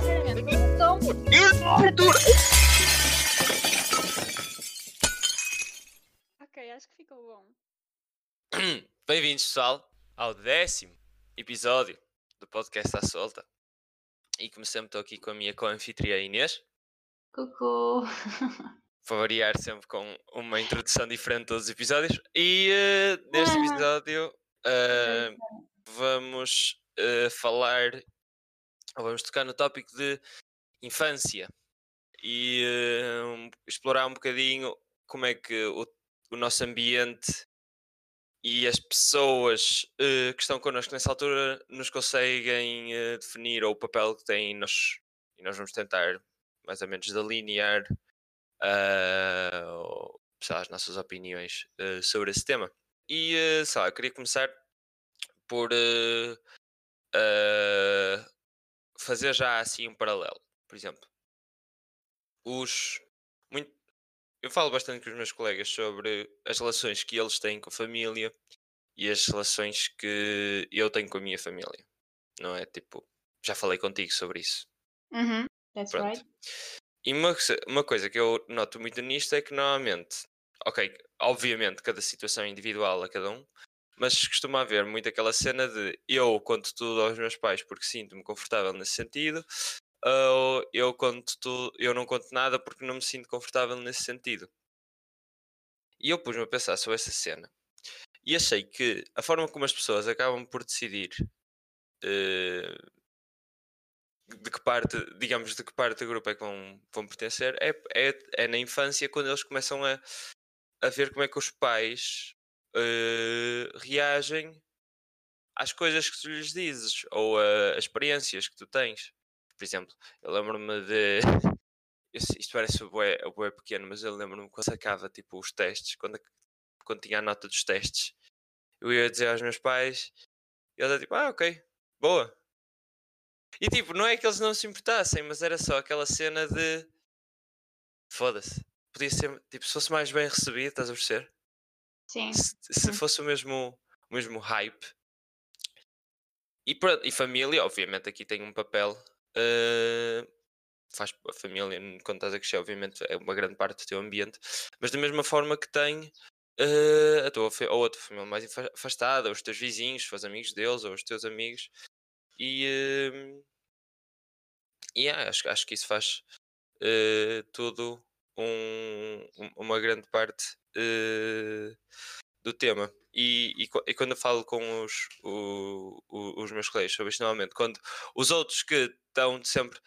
sinceramente, então. Ok, acho que ficou bom. Bem-vindos, pessoal, ao décimo episódio do podcast à solta. E como sempre, estou aqui com a minha co-anfitriã Inês. Cucu. Vou variar sempre com uma introdução diferente todos os episódios. E eh, neste episódio eh, vamos eh, falar, vamos tocar no tópico de infância e um- explorar um bocadinho como é que o, o nosso ambiente e as pessoas eh, que estão connosco nessa altura nos conseguem eh, definir ou o papel que têm nós, e nós vamos tentar mais ou menos delinear lá, as nossas opiniões eh, sobre esse tema. E eh, sei lá, eu queria começar por fazer já assim um paralelo. Por exemplo, os. Muito, eu falo bastante com os meus colegas sobre as relações que eles têm com a família e as relações que eu tenho com a minha família. Não é? Tipo, já falei contigo sobre isso. Uhum, that's Pronto. right. E uma, uma coisa que eu noto muito nisto é que normalmente, ok, obviamente cada situação é individual a cada um, mas costuma haver muito aquela cena de eu conto tudo aos meus pais porque sinto-me confortável nesse sentido, ou eu conto tudo, eu não conto nada porque não me sinto confortável nesse sentido. E eu pus-me a pensar sobre essa cena. E achei que a forma como as pessoas acabam por decidir eh, de que parte, digamos, de que parte do grupo é que vão, vão pertencer, é, é, é na infância quando eles começam a, a ver como é que os pais eh, reagem às coisas que tu lhes dizes ou a, as experiências que tu tens. Por exemplo, eu lembro-me de. Isto parece bué, bué pequeno, mas eu lembro-me quando sacava tipo, os testes, quando, quando tinha a nota dos testes, eu ia dizer aos meus pais, e eles eram tipo, ah, ok, boa, e tipo, não é que eles não se importassem, mas era só aquela cena de. Foda-se. Podia ser, tipo, se fosse mais bem recebido, estás a perceber? Sim. Se, se fosse o mesmo, o mesmo hype. E, e família, obviamente, aqui tem um papel. eh, faz a família, quando estás a crescer, obviamente, é uma grande parte do teu ambiente. Mas da mesma forma que tem. eh, a tua, ou a tua família mais afa- afastada, os teus vizinhos, os amigos deles, ou os teus amigos, e, e yeah, acho, acho que isso faz eh, tudo um- uma grande parte eh, do tema. E, e, e quando eu falo com os, o- o- os meus colegas sobre isto, normalmente, quando os outros que estão sempre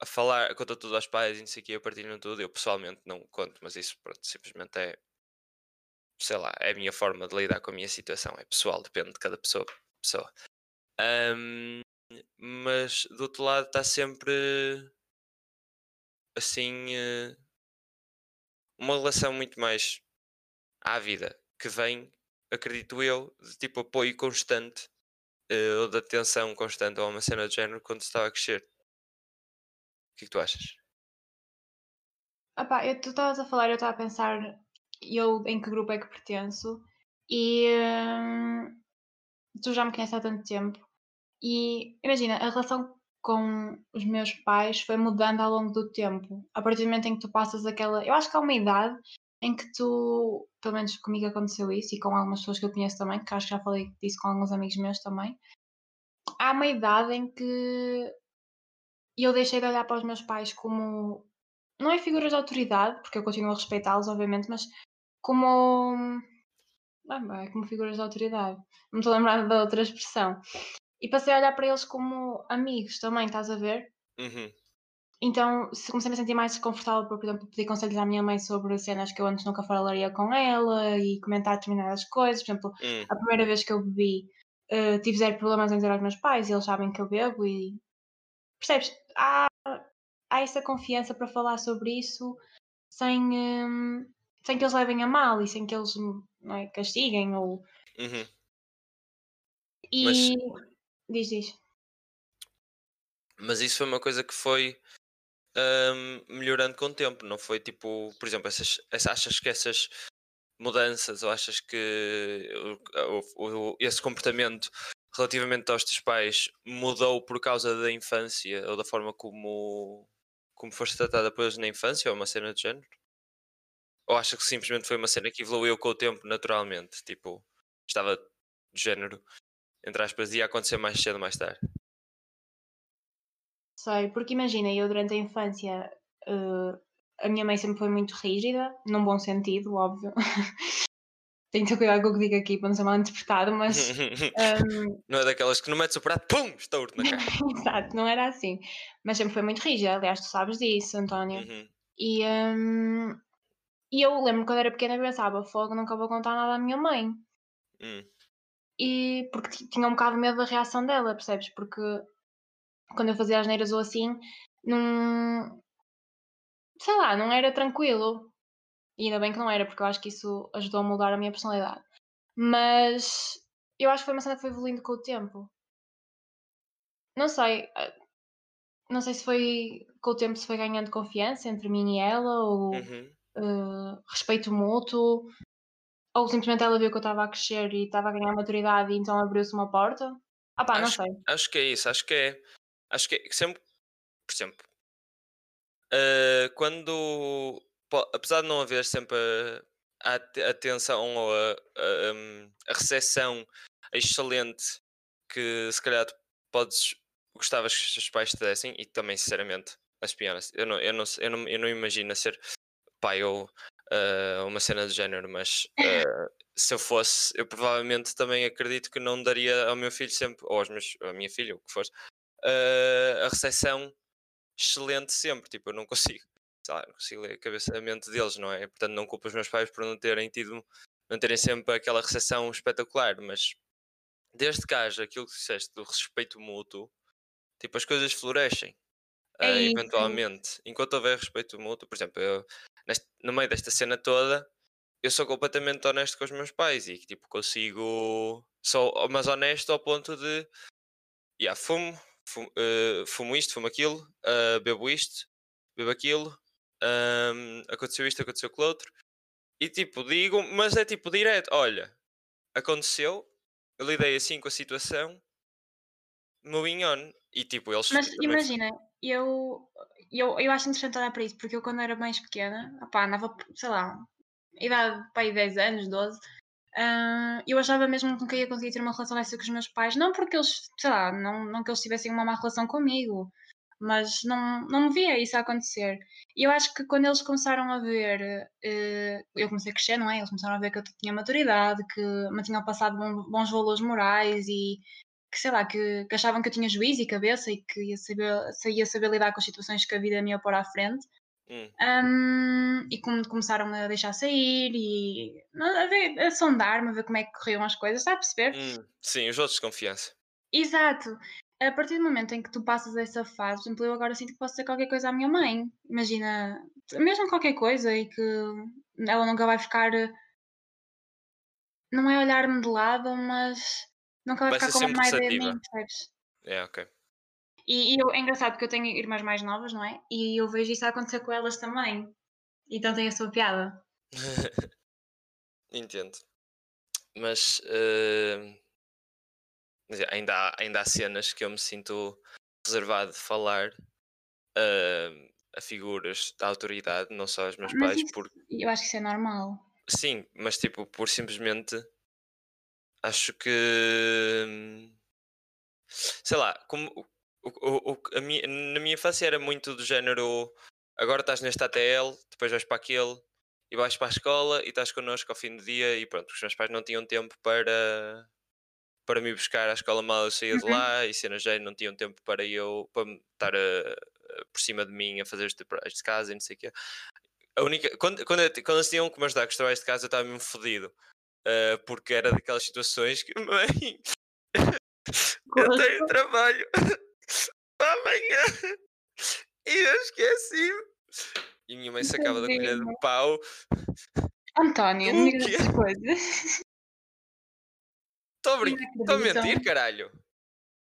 a falar, contam tudo aos pais e não sei o que, partilham tudo, eu pessoalmente não conto, mas isso pronto, simplesmente é, sei lá, é a minha forma de lidar com a minha situação, é pessoal, depende de cada pessoa. pessoa. Ahm, mas do outro lado está sempre assim eh, uma relação muito mais ávida que vem, acredito eu, de tipo apoio constante eh, ou de atenção constante a uma cena de género quando se estava a crescer. O que é que tu achas? Opá, eu, tu estavas a falar, eu estava a pensar eu em que grupo é que pertenço e hum, tu já me conheces há tanto tempo e imagina, a relação com os meus pais foi mudando ao longo do tempo. A partir do momento em que tu passas aquela. Eu acho que há uma idade em que tu, pelo menos comigo aconteceu isso e com algumas pessoas que eu conheço também, que acho que já falei disso com alguns amigos meus também. Há uma idade em que eu deixei de olhar para os meus pais como não é figuras de autoridade, porque eu continuo a respeitá-los, obviamente, mas como. Ah, bem, como figuras de autoridade. Não estou a lembrar da outra expressão. E passei a olhar para eles como amigos também, estás a ver? Uhum. Então, se comecei a me sentir mais desconfortável por, por exemplo, pedir conselhos à minha mãe sobre cenas que eu antes nunca falaria com ela e comentar determinadas coisas. Por exemplo, Hum, a primeira vez que eu bebi, eh, tive zero problemas em dizer aos meus pais, eles sabem que eu bebo e. Percebes? Há, há essa confiança para falar sobre isso sem, hum, sem que eles levem a mal e sem que eles não é, castiguem ou. uhum. E. Mas- Diz, diz. Mas isso foi uma coisa que foi ahm, melhorando com o tempo, não foi tipo, por exemplo, essas, essa- achas que essas mudanças ou achas que o- o- esse comportamento relativamente aos teus pais mudou por causa da infância ou da forma como, como foste tratada por eles na infância ou uma cena de género? Ou acha que simplesmente foi uma cena que evoluiu com o tempo naturalmente? Tipo, estava de género, entre aspas, ia acontecer mais cedo ou mais tarde? Sei, porque imagina, eu durante a infância uh, a minha mãe sempre foi muito rígida, num bom sentido, óbvio. Tenho que ter cuidado com o que digo aqui para não ser mal interpretado, mas. um... Não é daquelas que não metes o prato, pum, estouro na cara. Exato, não era assim. Mas sempre foi muito rígida, aliás, tu sabes disso, António. Uhum. E, um... e eu lembro quando era pequena eu pensava, fogo, nunca vou contar nada à minha mãe. Hum. E porque tinha um bocado medo da reação dela, percebes? Porque quando eu fazia as neiras ou assim, não, sei lá, não era tranquilo. E ainda bem que não era, porque eu acho que isso ajudou a mudar a minha personalidade. Mas eu acho que foi uma cena que foi evoluindo com o tempo. Não sei. Eh, não sei se foi com o tempo se foi ganhando confiança entre mim e ela, ou uhum. uh, respeito mútuo, ou simplesmente ela viu que eu estava a crescer e estava a ganhar maturidade e então abriu-se uma porta. Ah pá, acho, não sei. Acho que é isso, acho que é. Acho que é, sempre, por exemplo, Uh, quando, apesar de não haver sempre a, a atenção ou a, a, hum, a recepção excelente que se calhar podes gostavas que os teus pais te dessem e também sinceramente let's be honest, eu não, eu não, eu não, eu não imagino ser pai ou uh, uma cena de género, mas uh, se eu fosse, eu provavelmente também acredito que não daria ao meu filho sempre, ou aos meus, à minha filha, o que for, uh, a recepção excelente sempre. Tipo, eu não consigo, sei lá, não consigo ler a cabeça, a mente deles, não é? Portanto, não culpo os meus pais por não terem tido, não terem sempre aquela recepção espetacular, mas desde que haja aquilo que disseste do respeito mútuo, tipo, as coisas florescem. É uh, eventualmente, enquanto houver respeito mútuo, por exemplo, eu, neste, no meio desta cena toda, eu sou completamente honesto com os meus pais e tipo consigo, sou mas honesto ao ponto de, yeah, fumo, fumo, uh, fumo isto, fumo aquilo, uh, bebo isto, bebo aquilo, um, aconteceu isto, aconteceu aquilo outro. E tipo, digo, mas é tipo direto: olha, aconteceu, eu lidei assim com a situação, moving on. E tipo, eles. Mas também... imagina, eu, eu, eu acho interessante olhar para isso, porque eu quando era mais pequena, opá, andava, sei lá, idade aí 10 anos, 12, Uh, eu achava mesmo que nunca ia conseguir ter uma relação dessa com os meus pais, não porque eles, sei lá, não, não que eles tivessem uma má relação comigo, mas não, não me via isso a acontecer. E eu acho que quando eles começaram a ver, uh, eu comecei a crescer, não é? Eles começaram a ver que eu tinha maturidade, que me tinham passado bons valores morais e que, sei lá, que, que achavam que eu tinha juízo e cabeça e que ia saber, ia saber lidar com as situações que a vida me ia pôr à frente. Hum. Um, e como começaram a deixar sair e a, ver, a sondar-me, a ver como é que corriam as coisas, está a perceber? Hum, sim, os outros de confiança. Exato. A partir do momento em que tu passas essa fase, por exemplo, eu agora sinto que posso dizer qualquer coisa à minha mãe. Imagina, mesmo qualquer coisa e que ela nunca vai ficar. Não é olhar-me de lado, mas nunca vai, vai ficar com uma má ideia de mim, percebes? É, ok. E, e eu, é engraçado porque eu tenho irmãs mais novas, não é? E eu vejo isso acontecer com elas também. Então tem a sua piada. Entendo. Mas uh, ainda, há, ainda há cenas que eu me sinto reservado de falar uh, a figuras da autoridade, não só aos meus mas pais. Isso, Eu acho que isso é normal. Sim, mas tipo, por simplesmente acho que sei lá, como o, o, a minha, na minha infância era muito do género agora estás neste ATL, depois vais para aquele e vais para a escola e estás connosco ao fim do dia e pronto, os meus pais não tinham tempo para para me buscar à escola mal eu saía uhum. de lá e cenas já não tinham tempo para eu para estar a, a, por cima de mim a fazer os trabalhos de casa e não sei o quê. A única, quando, quando, quando eles tinham que me ajudar com os trabalhos de casa eu estava mesmo fodido uh, porque era daquelas situações que mãe eu tenho trabalho amanhã. E eu esqueci. E minha mãe sacava da colher de pau. António, não digas essas coisas. Estou a. Estou a mentir, caralho.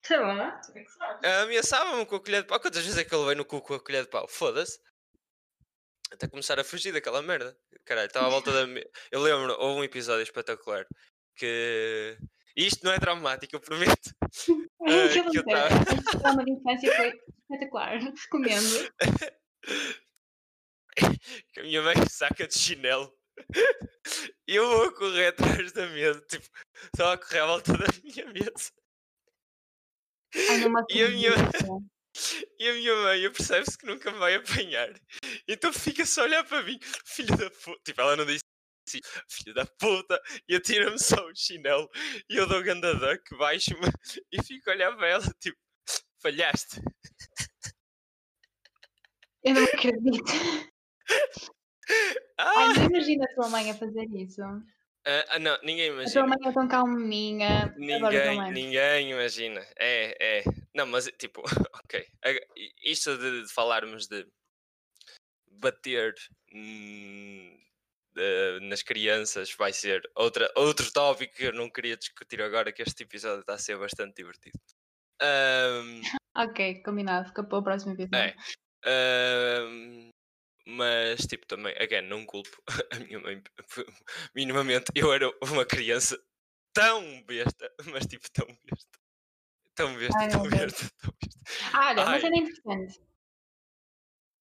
Sei lá, é que sabes. Ameaçava-me com a colher de pau. Quantas vezes é que ele veio no cu com a colher de pau? Foda-se. Até começar a fugir daquela merda. Caralho, estava à volta da. Eu lembro, houve um episódio espetacular que Isto não é traumático, eu prometo. É aquilo que eu que era. tava- Este trauma de infância foi espetacular. Recomendo. que a minha mãe saca de chinelo. E eu vou correr atrás da mesa, tipo, só a correr à volta da minha mesa. Ai, E a minha-. E a minha mãe percebe-se que nunca me vai apanhar. Então fica-se a olhar para mim, filho da puta. Tipo, ela não disse assim, filho da puta, e atira-me só o chinelo. E eu dou ganda duck, baixo-me e fico a olhar para ela, tipo, falhaste. Eu não acredito. Ah! Ai, não imagina a tua mãe a fazer isso. Ah, ah, não, ninguém A tua imagina. mãe é tão calminha. Ninguém, ninguém imagina. É, é. Não, mas tipo, ok. Isto de, de falarmos de bater hum, de- nas crianças vai ser outra, outro tópico que eu não queria discutir agora, que este episódio está a ser bastante divertido. Ahm, Ok, combinado. Fica para o próximo episódio. É. ahm, mas, tipo, também, again, não culpo a minha mãe minimamente. Eu era uma criança tão besta, mas tipo, tão besta. Tão besta, Ai, tão besta, tão besta. Ah, olha, uma cena interessante.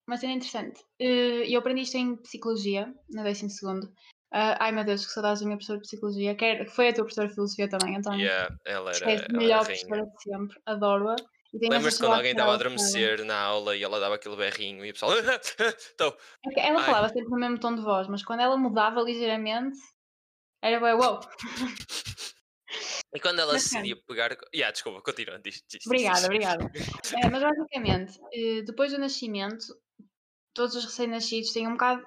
Uma cena interessante. Eh, Eu aprendi isto em Psicologia, no 12 segundo. Ah, ai meu Deus, que saudades da minha professora de Psicologia. Que foi a tua professora de Filosofia também, António. Yeah, ela era, Esquece, ela melhor professora de sempre. Adoro-a. Lembras-te quando alguém estava a adormecer na aula e ela dava aquele berrinho e o pessoal. Então, É Ela falava sempre no mesmo tom de voz, mas quando ela mudava ligeiramente, era bem, wow. e quando ela decidia pegar. Yeah, desculpa, continua. Diz, diz, Obrigada, obrigada. É, mas basicamente, eh, depois do nascimento, todos os recém-nascidos têm um bocado.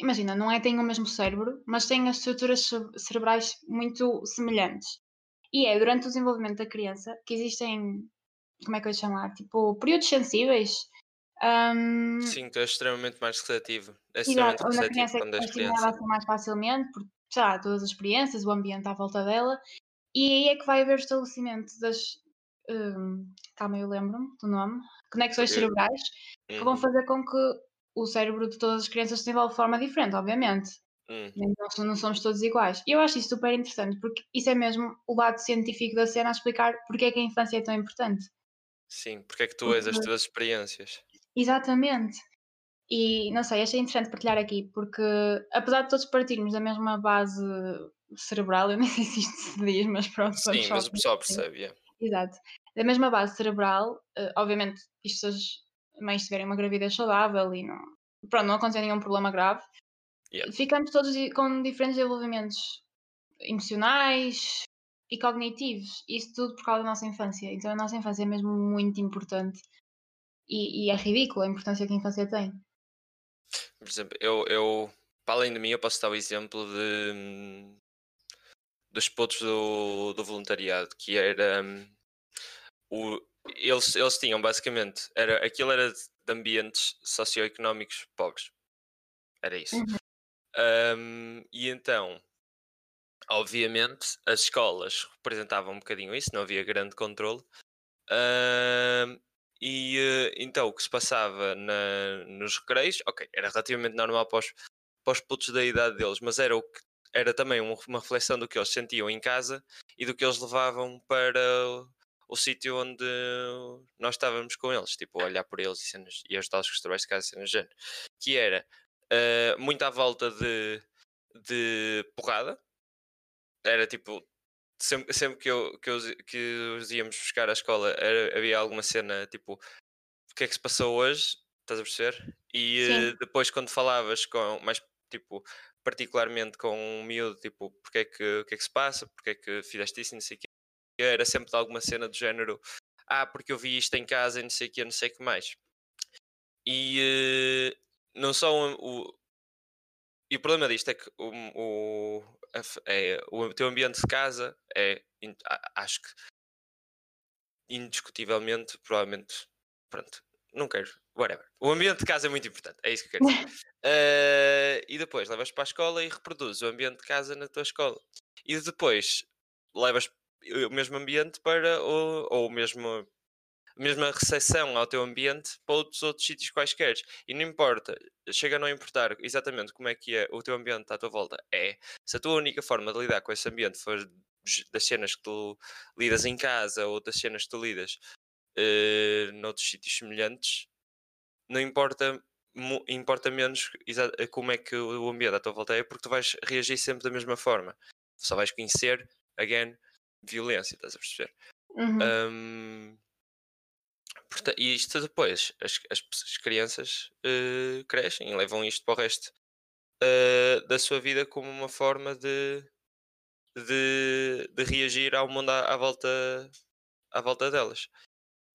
Imagina, não é têm o mesmo cérebro, mas têm as estruturas ce- cerebrais muito semelhantes. E é durante o desenvolvimento da criança que existem. Como é que eu ia chamar? Tipo, períodos sensíveis. Ahm, Sim, tu és extremamente mais receptivo. Exato, extremamente a receptivo criança quando é criança. assim mais facilmente, por sei lá, todas as experiências, o ambiente à volta dela, e aí é que vai haver o estabelecimento das. hum, calma, eu lembro-me do nome. Conexões Porque- cerebrais, que vão Uhum, fazer com que o cérebro de todas as crianças se desenvolva de forma diferente, obviamente. uhum. Nós não somos todos iguais. E eu acho isso super interessante, porque isso é mesmo o lado científico da cena a explicar porque é que a infância é tão importante. Sim, porque é que tu és as tuas experiências? Exatamente. E não sei, achei interessante partilhar aqui, porque apesar de todos partirmos da mesma base cerebral, eu nem sei se isto se diz, mas pronto. Sim, mas o pessoal percebe. yeah. Exato. Da mesma base cerebral, eh, obviamente, isto se as mães tiverem uma gravidez saudável e não, pronto, não acontecer nenhum problema grave, Yeah. ficamos todos com diferentes desenvolvimentos emocionais e cognitivos. Isso tudo por causa da nossa infância. Então a nossa infância é mesmo muito importante. E, e é ridículo a importância que a infância tem. Por exemplo, eu, eu, para além de mim, eu posso dar o exemplo de, dos putos do, do voluntariado, que era hum, o, eles, eles tinham basicamente, era, aquilo era de ambientes socioeconómicos pobres. Era isso. Uhum. Hum, e então, obviamente, as escolas representavam um bocadinho isso, não havia grande controle. Hum, e eh, então o que se passava na- nos recreios, ok, era relativamente normal para os, para os putos da idade deles, mas era, o que, era também um- uma reflexão do que eles sentiam em casa e do que eles levavam para o, sítio onde nós estávamos com eles, tipo, olhar por eles e, cenas, e ajudá-los com os trabalhos de casa, cenas género. Que era eh, muito à volta de, de porrada, era tipo, sempre, sempre que, eu, que, eu, que os íamos buscar à escola era- havia alguma cena tipo o que é que se passou hoje, estás a perceber? E Sim. eh, depois quando falavas com mais tipo particularmente com um miúdo, tipo, porque é que, o que é que se passa, porque é que fizeste isso e não sei o quê, era sempre de alguma cena do género ah, porque eu vi isto em casa e não sei o que, não sei o que mais. E eh, não só o, o- e o problema disto é que o, o, é, o teu ambiente de casa é, acho que indiscutivelmente, provavelmente, pronto, não quero, whatever. O ambiente de casa é muito importante, é isso que eu quero dizer. Eh, e depois levas para a escola e reproduzes o ambiente de casa na tua escola. E depois levas o mesmo ambiente para o, ou o mesmo mesma recepção ao teu ambiente para outros outros sítios quaisquer. E não importa, chega a não importar exatamente como é que é o teu ambiente à tua volta. É, se a tua única forma de lidar com esse ambiente for das cenas que tu lidas em casa ou das cenas que tu lidas eh, noutros sítios semelhantes, não importa, importa menos eh, como é que o ambiente à tua volta é, porque tu vais reagir sempre da mesma forma. Só vais conhecer, again, violência, estás a perceber? Uhum. Hum, porta- e isto depois, as, as as crianças eh, crescem e levam isto para o resto eh, da sua vida como uma forma de, de, de reagir ao mundo à, à volta, à volta delas.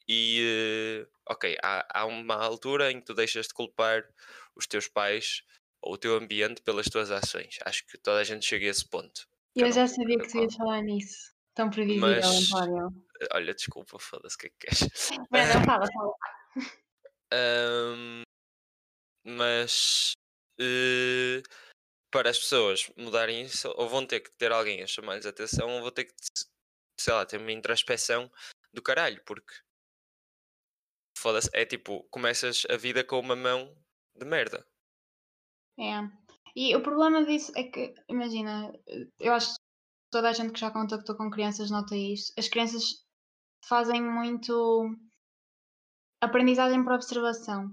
E, eh, ok, há, há uma altura em que tu deixas de culpar os teus pais ou o teu ambiente pelas tuas ações. Acho que toda a gente chega a esse ponto. Eu não já sabia que tu ias falar nisso. Tão previsível, Mas- António. Olha, desculpa, foda-se, o que é que queres? Brandon, fala, fala. Ahm, mas eh, para as pessoas mudarem isso, ou vão ter que ter alguém a chamar-lhes a atenção, ou vão ter que, sei lá, ter uma introspeção do caralho, porque foda-se, é tipo, começas a vida com uma mão de merda. É. E o problema disso é que, imagina, eu acho que toda a gente que já contactou com crianças nota isto. As crianças fazem muito aprendizagem por observação.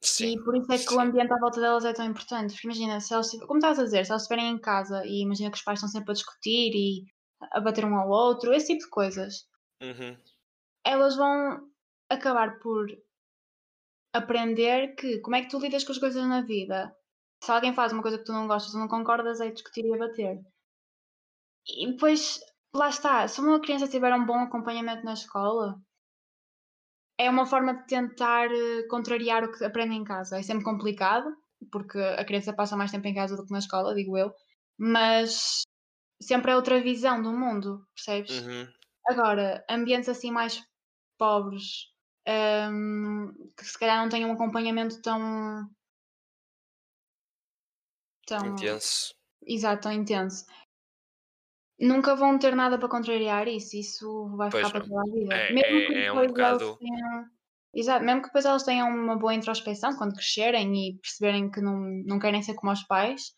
Sim. E por isso é que o sim. ambiente à volta delas é tão importante. Porque imagina, se elas, como estás a dizer, se elas estiverem em casa e imagina que os pais estão sempre a discutir e a bater um ao outro, esse tipo de coisas, Uhum. elas vão acabar por aprender que como é que tu lidas com as coisas na vida. Se alguém faz uma coisa que tu não gostas ou não concordas, é discutir e bater. E depois, lá está, se uma criança tiver um bom acompanhamento na escola, é uma forma de tentar eh, contrariar o que aprende em casa. É sempre complicado, porque a criança passa mais tempo em casa do que na escola, digo eu, mas sempre é outra visão do mundo, percebes? Uhum. Agora, ambientes assim mais pobres, hum, que se calhar não têm um acompanhamento tão. tão. Intenso. Exato, tão intenso. Nunca vão ter nada para contrariar isso, isso vai Pois ficar para toda a vida. É- mesmo é- que é um depois elas bocado- tenham. Exato, mesmo que depois elas tenham uma boa introspeção quando crescerem e perceberem que não, não querem ser como os pais,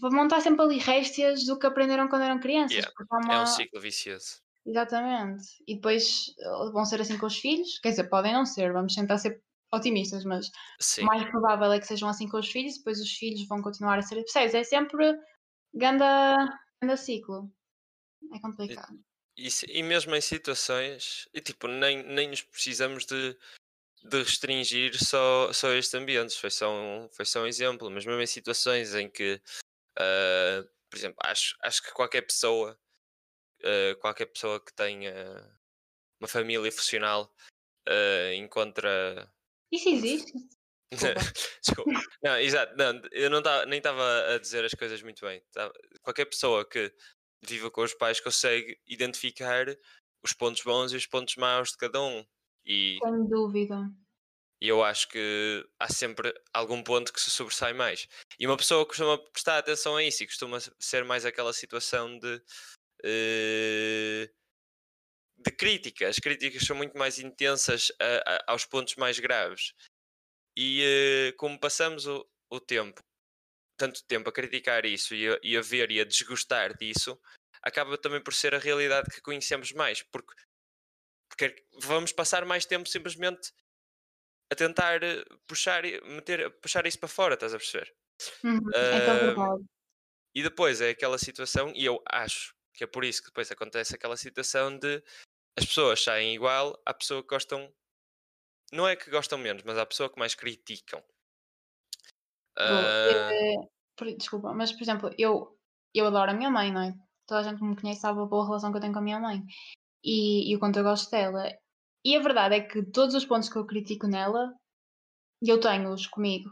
vão estar sempre ali réstias do que aprenderam quando eram crianças. Yeah, há É uma- um ciclo vicioso. Exatamente. E depois eh, vão ser assim com os filhos. Quer dizer, podem não ser, vamos tentar ser otimistas, mas Sim. o mais provável é que sejam assim com os filhos, depois os filhos vão continuar a ser. Percebes? É sempre ganda, ganda ciclo. É complicado. E, se- e mesmo em situações, e tipo, nem, nem nos precisamos de, de restringir só, só estes ambientes, foi só, um, foi só um exemplo, mas mesmo em situações em que, ah, por exemplo, acho, acho que qualquer pessoa, ah, qualquer pessoa que tenha uma família funcional ah, encontra. Isso existe? Desculpa. Não, exato, não, eu não tava, nem estava a dizer as coisas muito bem. Tava- qualquer pessoa que viva com os pais consegue identificar os pontos bons e os pontos maus de cada um. E, Sem dúvida. e eu acho que há sempre algum ponto que se sobressai mais. E uma pessoa costuma prestar atenção a isso e costuma ser mais aquela situação de. eh, de crítica. As críticas são muito mais intensas a- a- aos pontos mais graves. E eh, como passamos o, o tempo, tanto tempo a criticar isso e a, e a ver e a desgostar disso, acaba também por ser a realidade que conhecemos mais, porque, porque vamos passar mais tempo simplesmente a tentar eh, puxar, meter, puxar isso para fora, estás a perceber? Uhum, É que é Ah. E depois é aquela situação, e eu acho que é por isso que depois acontece aquela situação de as pessoas saem igual à pessoa que gostam. Não é que gostam menos, mas à pessoa que mais criticam. Bom, Ah, por- desculpa, mas por exemplo, eu, eu adoro a minha mãe, não é? Toda a gente que me conhece sabe a boa relação que eu tenho com a minha mãe e, e o quanto eu gosto dela. E a verdade é que todos os pontos que eu critico nela, eu tenho-os comigo.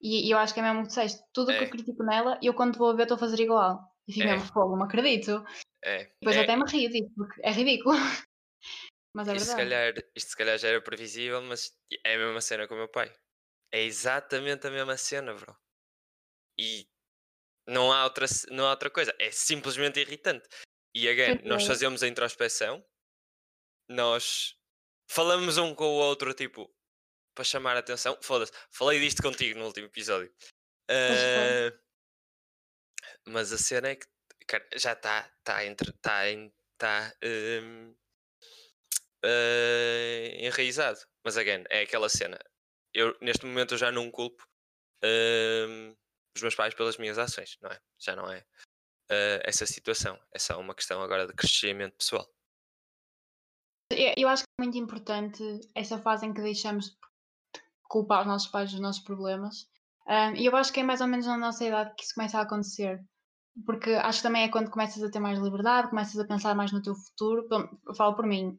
E, e eu acho que é mesmo que disseste, tudo o que É. eu critico nela, eu quando vou a ver estou a fazer igual. E fico É. mesmo, fogo, não acredito. é, Depois é, até me rio disso, porque é ridículo. Mas é isto, se calhar, isto se calhar já era previsível, mas é a mesma cena com o meu pai. É exatamente a mesma cena, bro. E não há outra, não há outra coisa. É simplesmente irritante. E again, nós é. fazemos a introspeção, nós falamos um com o outro, tipo, para chamar a atenção. Foda-se, falei disto contigo no último episódio. Ah, mas a cena é que, cara, já está tá entre tá, tá, hum, eh, enraizado. Mas again, é aquela cena. Eu neste momento eu já não culpo hum, os meus pais pelas minhas ações, não é? Já não é eh, essa situação. É só uma questão agora de crescimento pessoal. Eu- acho que é muito importante essa fase em que deixamos de culpar os nossos pais dos nossos problemas. Ahm, E eu acho que é mais ou menos na nossa idade que isso começa a acontecer. Porque acho que também é quando começas a ter mais liberdade, começas a pensar mais no teu futuro. Eu falo por mim.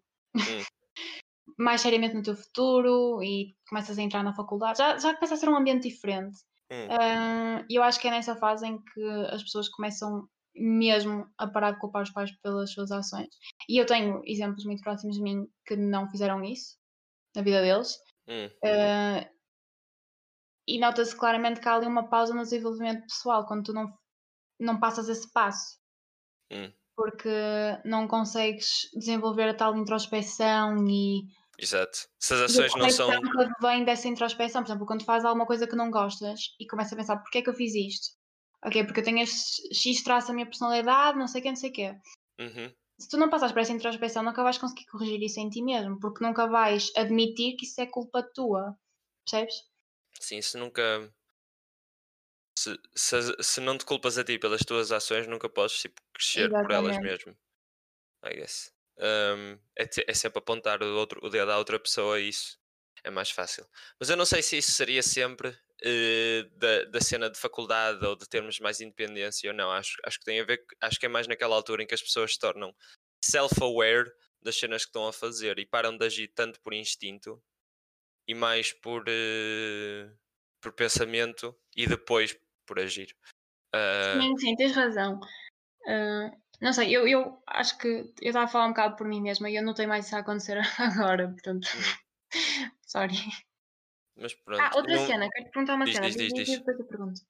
Mais seriamente no teu futuro e começas a entrar na faculdade. Já, já começa a ser um ambiente diferente. Hum. Ah, E eu acho que é nessa fase em que as pessoas começam mesmo a parar de culpar os pais pelas suas ações. E eu tenho exemplos muito próximos de mim que não fizeram isso na vida deles. Hum, Ah, e nota-se claramente que há ali uma pausa no desenvolvimento pessoal quando tu não, não passas esse passo. hum, Porque não consegues desenvolver a tal introspeção e exato. Se as ações não são. vem dessa introspeção. Por exemplo, quando fazes alguma coisa que não gostas e começas a pensar porque é que eu fiz isto? Ok, porque eu tenho este X traço da minha personalidade, não sei o que, não sei o quê. Uhum, Se tu não passares por essa introspeção, nunca vais conseguir corrigir isso em ti mesmo, porque nunca vais admitir que isso é culpa tua. Percebes? Sim, se nunca. Se, se, se não te culpas a ti pelas tuas ações, nunca podes tipo, crescer por elas Exatamente. mesmo. I guess. Um, é, é sempre apontar o, outro, o dedo à outra pessoa e isso é mais fácil. Mas eu não sei se isso seria sempre eh, da, da cena de faculdade ou de termos mais independência ou não. Acho, acho que tem a ver, acho que é mais naquela altura em que as pessoas se tornam self-aware das cenas que estão a fazer e param de agir tanto por instinto e mais por, eh, por pensamento e depois por agir. Ah, Sim, sim, tens razão. Ah, não sei, eu, eu acho que eu estava a falar um bocado por mim mesma e eu não tenho mais isso a acontecer agora, portanto. Sorry. mas pronto. Ah, outra não- cena, quero te perguntar uma Diz, cena. diz, diz, e diz. depois eu pergunto.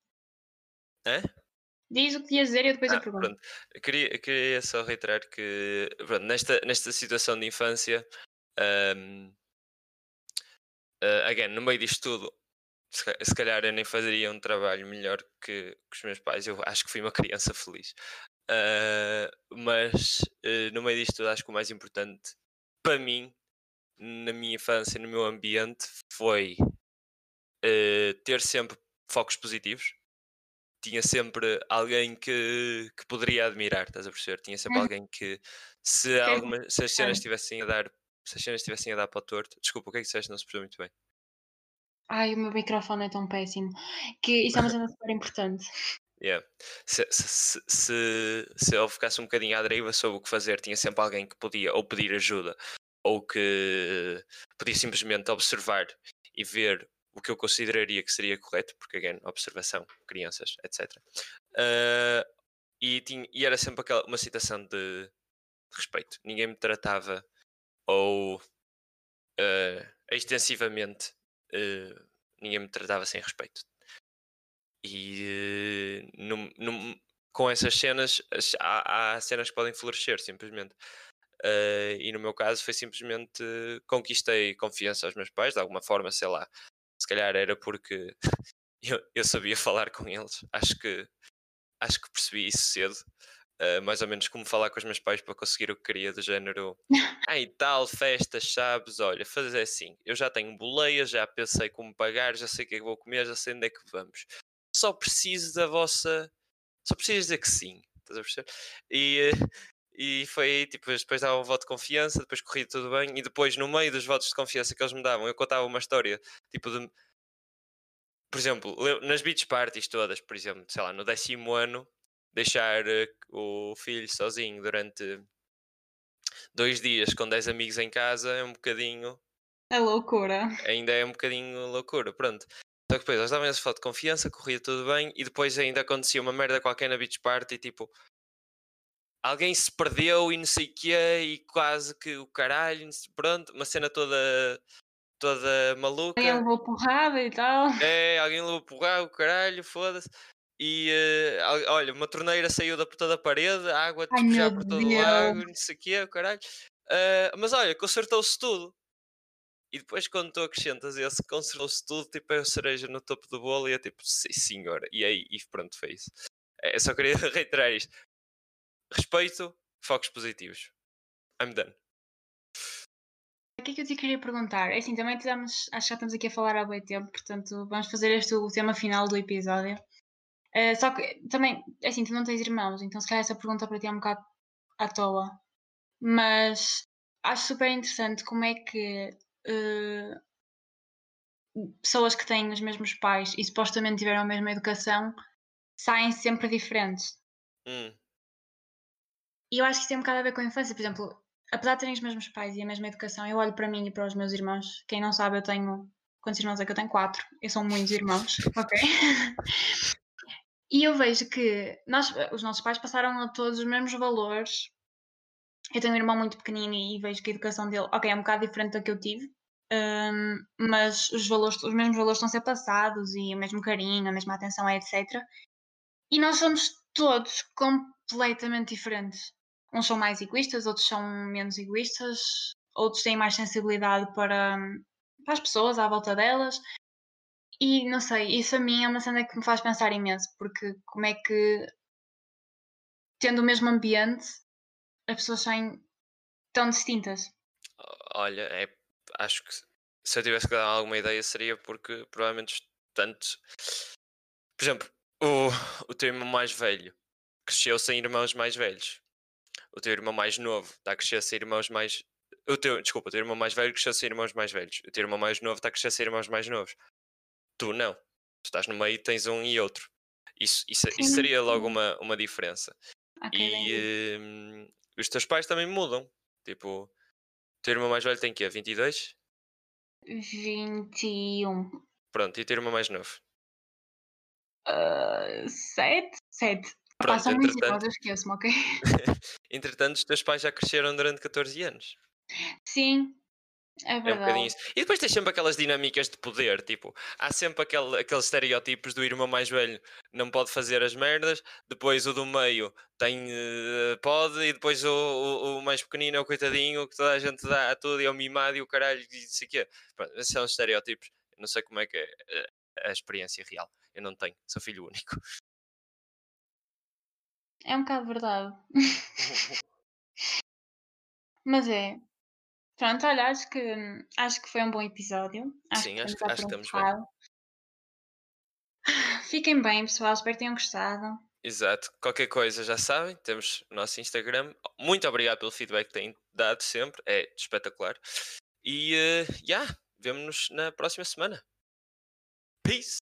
Hã? Diz o que ias dizer e eu depois Ah, eu pergunto. pronto. Queria, queria só reiterar que pronto, nesta, nesta situação de infância, ahm, ah, again, no meio disto tudo, se, ca- se calhar eu nem faria um trabalho melhor que, que os meus pais. Eu acho que fui uma criança feliz. Ah, mas eh, no meio disto tudo, acho que o mais importante para mim, na minha infância, no meu ambiente, foi eh, ter sempre focos positivos tinha sempre alguém que, que poderia admirar, estás a perceber? Tinha sempre Hum. alguém que, se, alguma, se as cenas estivessem a dar, se as cenas estivessem a dar para o torto, desculpa, o que é que disseste? Não se percebeu muito bem. Ai, o meu microfone é tão péssimo. Que isso é uma cena super importante. Yeah. Se, se, se, se, eu ficasse um bocadinho à deriva sobre o que fazer, tinha sempre alguém que podia ou pedir ajuda ou que podia simplesmente observar e ver o que eu consideraria que seria correto, porque, again, observação, crianças, etc. Ah, e, tinha, e era sempre aquela, uma situação de, de respeito. Ninguém me tratava ou ah, extensivamente ah, ninguém me tratava sem respeito. E eh, num- num- com essas cenas as- há, há cenas que podem florescer simplesmente. Eh, e no meu caso foi simplesmente conquistei confiança aos meus pais, de alguma forma, sei lá. Se calhar era porque eu, eu sabia falar com eles. Acho que acho que percebi isso cedo. Eh, mais ou menos como falar com os meus pais para conseguir o que queria, do género. Ai, tal, festas, sabes? Olha, fazer assim. Eu já tenho boleia, já pensei como pagar, já sei o que é que vou comer, já sei onde é que vamos. Só preciso da vossa. Só preciso dizer que sim. Estás a perceber? E, e foi aí, tipo, depois dava um voto de confiança, depois corria tudo bem, e depois, no meio dos votos de confiança que eles me davam, eu contava uma história, tipo, de. Por exemplo, nas beach parties todas, por exemplo, sei lá, no décimo ano, deixar eh, o filho sozinho durante dois dias com 10 amigos em casa é um bocadinho É loucura. ainda é um bocadinho loucura, pronto. Só que depois eles davam esse foto de confiança, corria tudo bem e depois ainda acontecia uma merda qualquer na beach party, tipo alguém se perdeu e não sei o quê e quase que o caralho, pronto, uma cena toda toda maluca. Alguém levou porrada e tal. É, alguém levou porrar o caralho, foda-se. E al- olha, uma torneira saiu da puta da parede, a água Ai, meu por todo o lago, não sei o quê, caralho. Ah, mas olha, consertou-se tudo. E depois quando tu acrescentas esse consertou-se tudo, tipo é a cereja no topo do bolo e é tipo, sim senhora. E aí, e pronto, foi isso. É, só queria reiterar isto. respeito, focos positivos. I'm done. O que é que eu te queria perguntar? É assim, também tivemos, acho que já estamos aqui a falar há bom tempo, portanto vamos fazer este o tema final do episódio. Uh, só que também, é assim, tu não tens irmãos, então se calhar essa pergunta para ti é um bocado à toa. Mas acho super interessante como é que uh, pessoas que têm os mesmos pais e supostamente tiveram a mesma educação saem sempre diferentes. Hum. E eu acho que isso tem um bocado a ver com a infância. Por exemplo, apesar de terem os mesmos pais e a mesma educação, eu olho para mim e para os meus irmãos. Quem não sabe, eu tenho. Quantos irmãos é que eu tenho? Quatro. Eu sou muitos irmãos, ok? E eu vejo que nós, os nossos pais passaram a todos os mesmos valores. Eu tenho um irmão muito pequenino e vejo que a educação dele, ok, é um bocado diferente da que eu tive, um, mas os valores, os mesmos valores estão a ser passados e o mesmo carinho, a mesma atenção, etc. E nós somos todos completamente diferentes. Uns são mais egoístas, outros são menos egoístas, outros têm mais sensibilidade para, para as pessoas à volta delas. E não sei, isso a mim é uma cena que me faz pensar imenso, porque como é que, tendo o mesmo ambiente, as pessoas saem tão distintas? Olha, é, acho que se eu tivesse que dar alguma ideia seria porque provavelmente tanto. Por exemplo, o, o teu irmão mais velho cresceu sem irmãos mais velhos. O teu irmão mais novo está a crescer sem irmãos mais. O teu, desculpa, o teu irmão mais velho cresceu sem irmãos mais velhos. O teu irmão mais novo está a crescer sem irmãos mais novos. Tu não. Tu estás no meio tens um e outro. Isso, isso, isso seria logo uma, uma diferença. Okay, e hum, os teus pais também mudam. Tipo, o teu irmão mais velho tem quê? 22? 21. Pronto, e o teu irmão mais novo? Uh, 7? 7. Pronto, muitos entretanto- eu esqueço-me, ok? Entretanto, os teus pais já cresceram durante 14 anos. Sim, é É um bocadinho verdade. isso. E depois tens sempre aquelas dinâmicas de poder, tipo, há sempre aquele, aqueles estereótipos do irmão mais velho não pode fazer as merdas, depois o do meio tem eh, pode, e depois o, o, o mais pequenino é o coitadinho que toda a gente dá a tudo e é o mimado e o caralho e não sei o quê. Pronto, esses são os estereótipos. Eu não sei como é que é eh, a experiência real. Eu não tenho, sou filho único. É um bocado verdade. Mas é. Pronto, olha, acho que, acho que foi um bom episódio. Acho Sim, que acho, acho que estamos bem. Fiquem bem, pessoal. Espero que tenham gostado. Exato. Qualquer coisa já sabem, temos o nosso Instagram. Muito obrigado pelo feedback que têm dado sempre, é espetacular. E, eh, já, vemo-nos na próxima semana. Peace!